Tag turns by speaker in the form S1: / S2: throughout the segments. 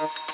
S1: Thank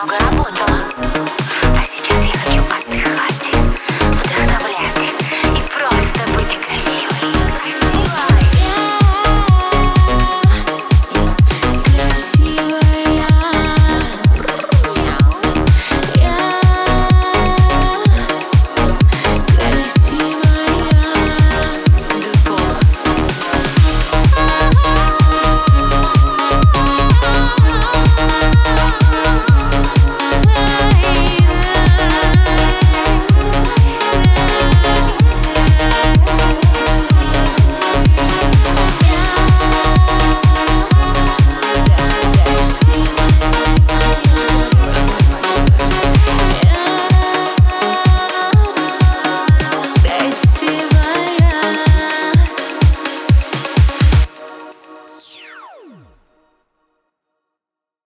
S1: Programa.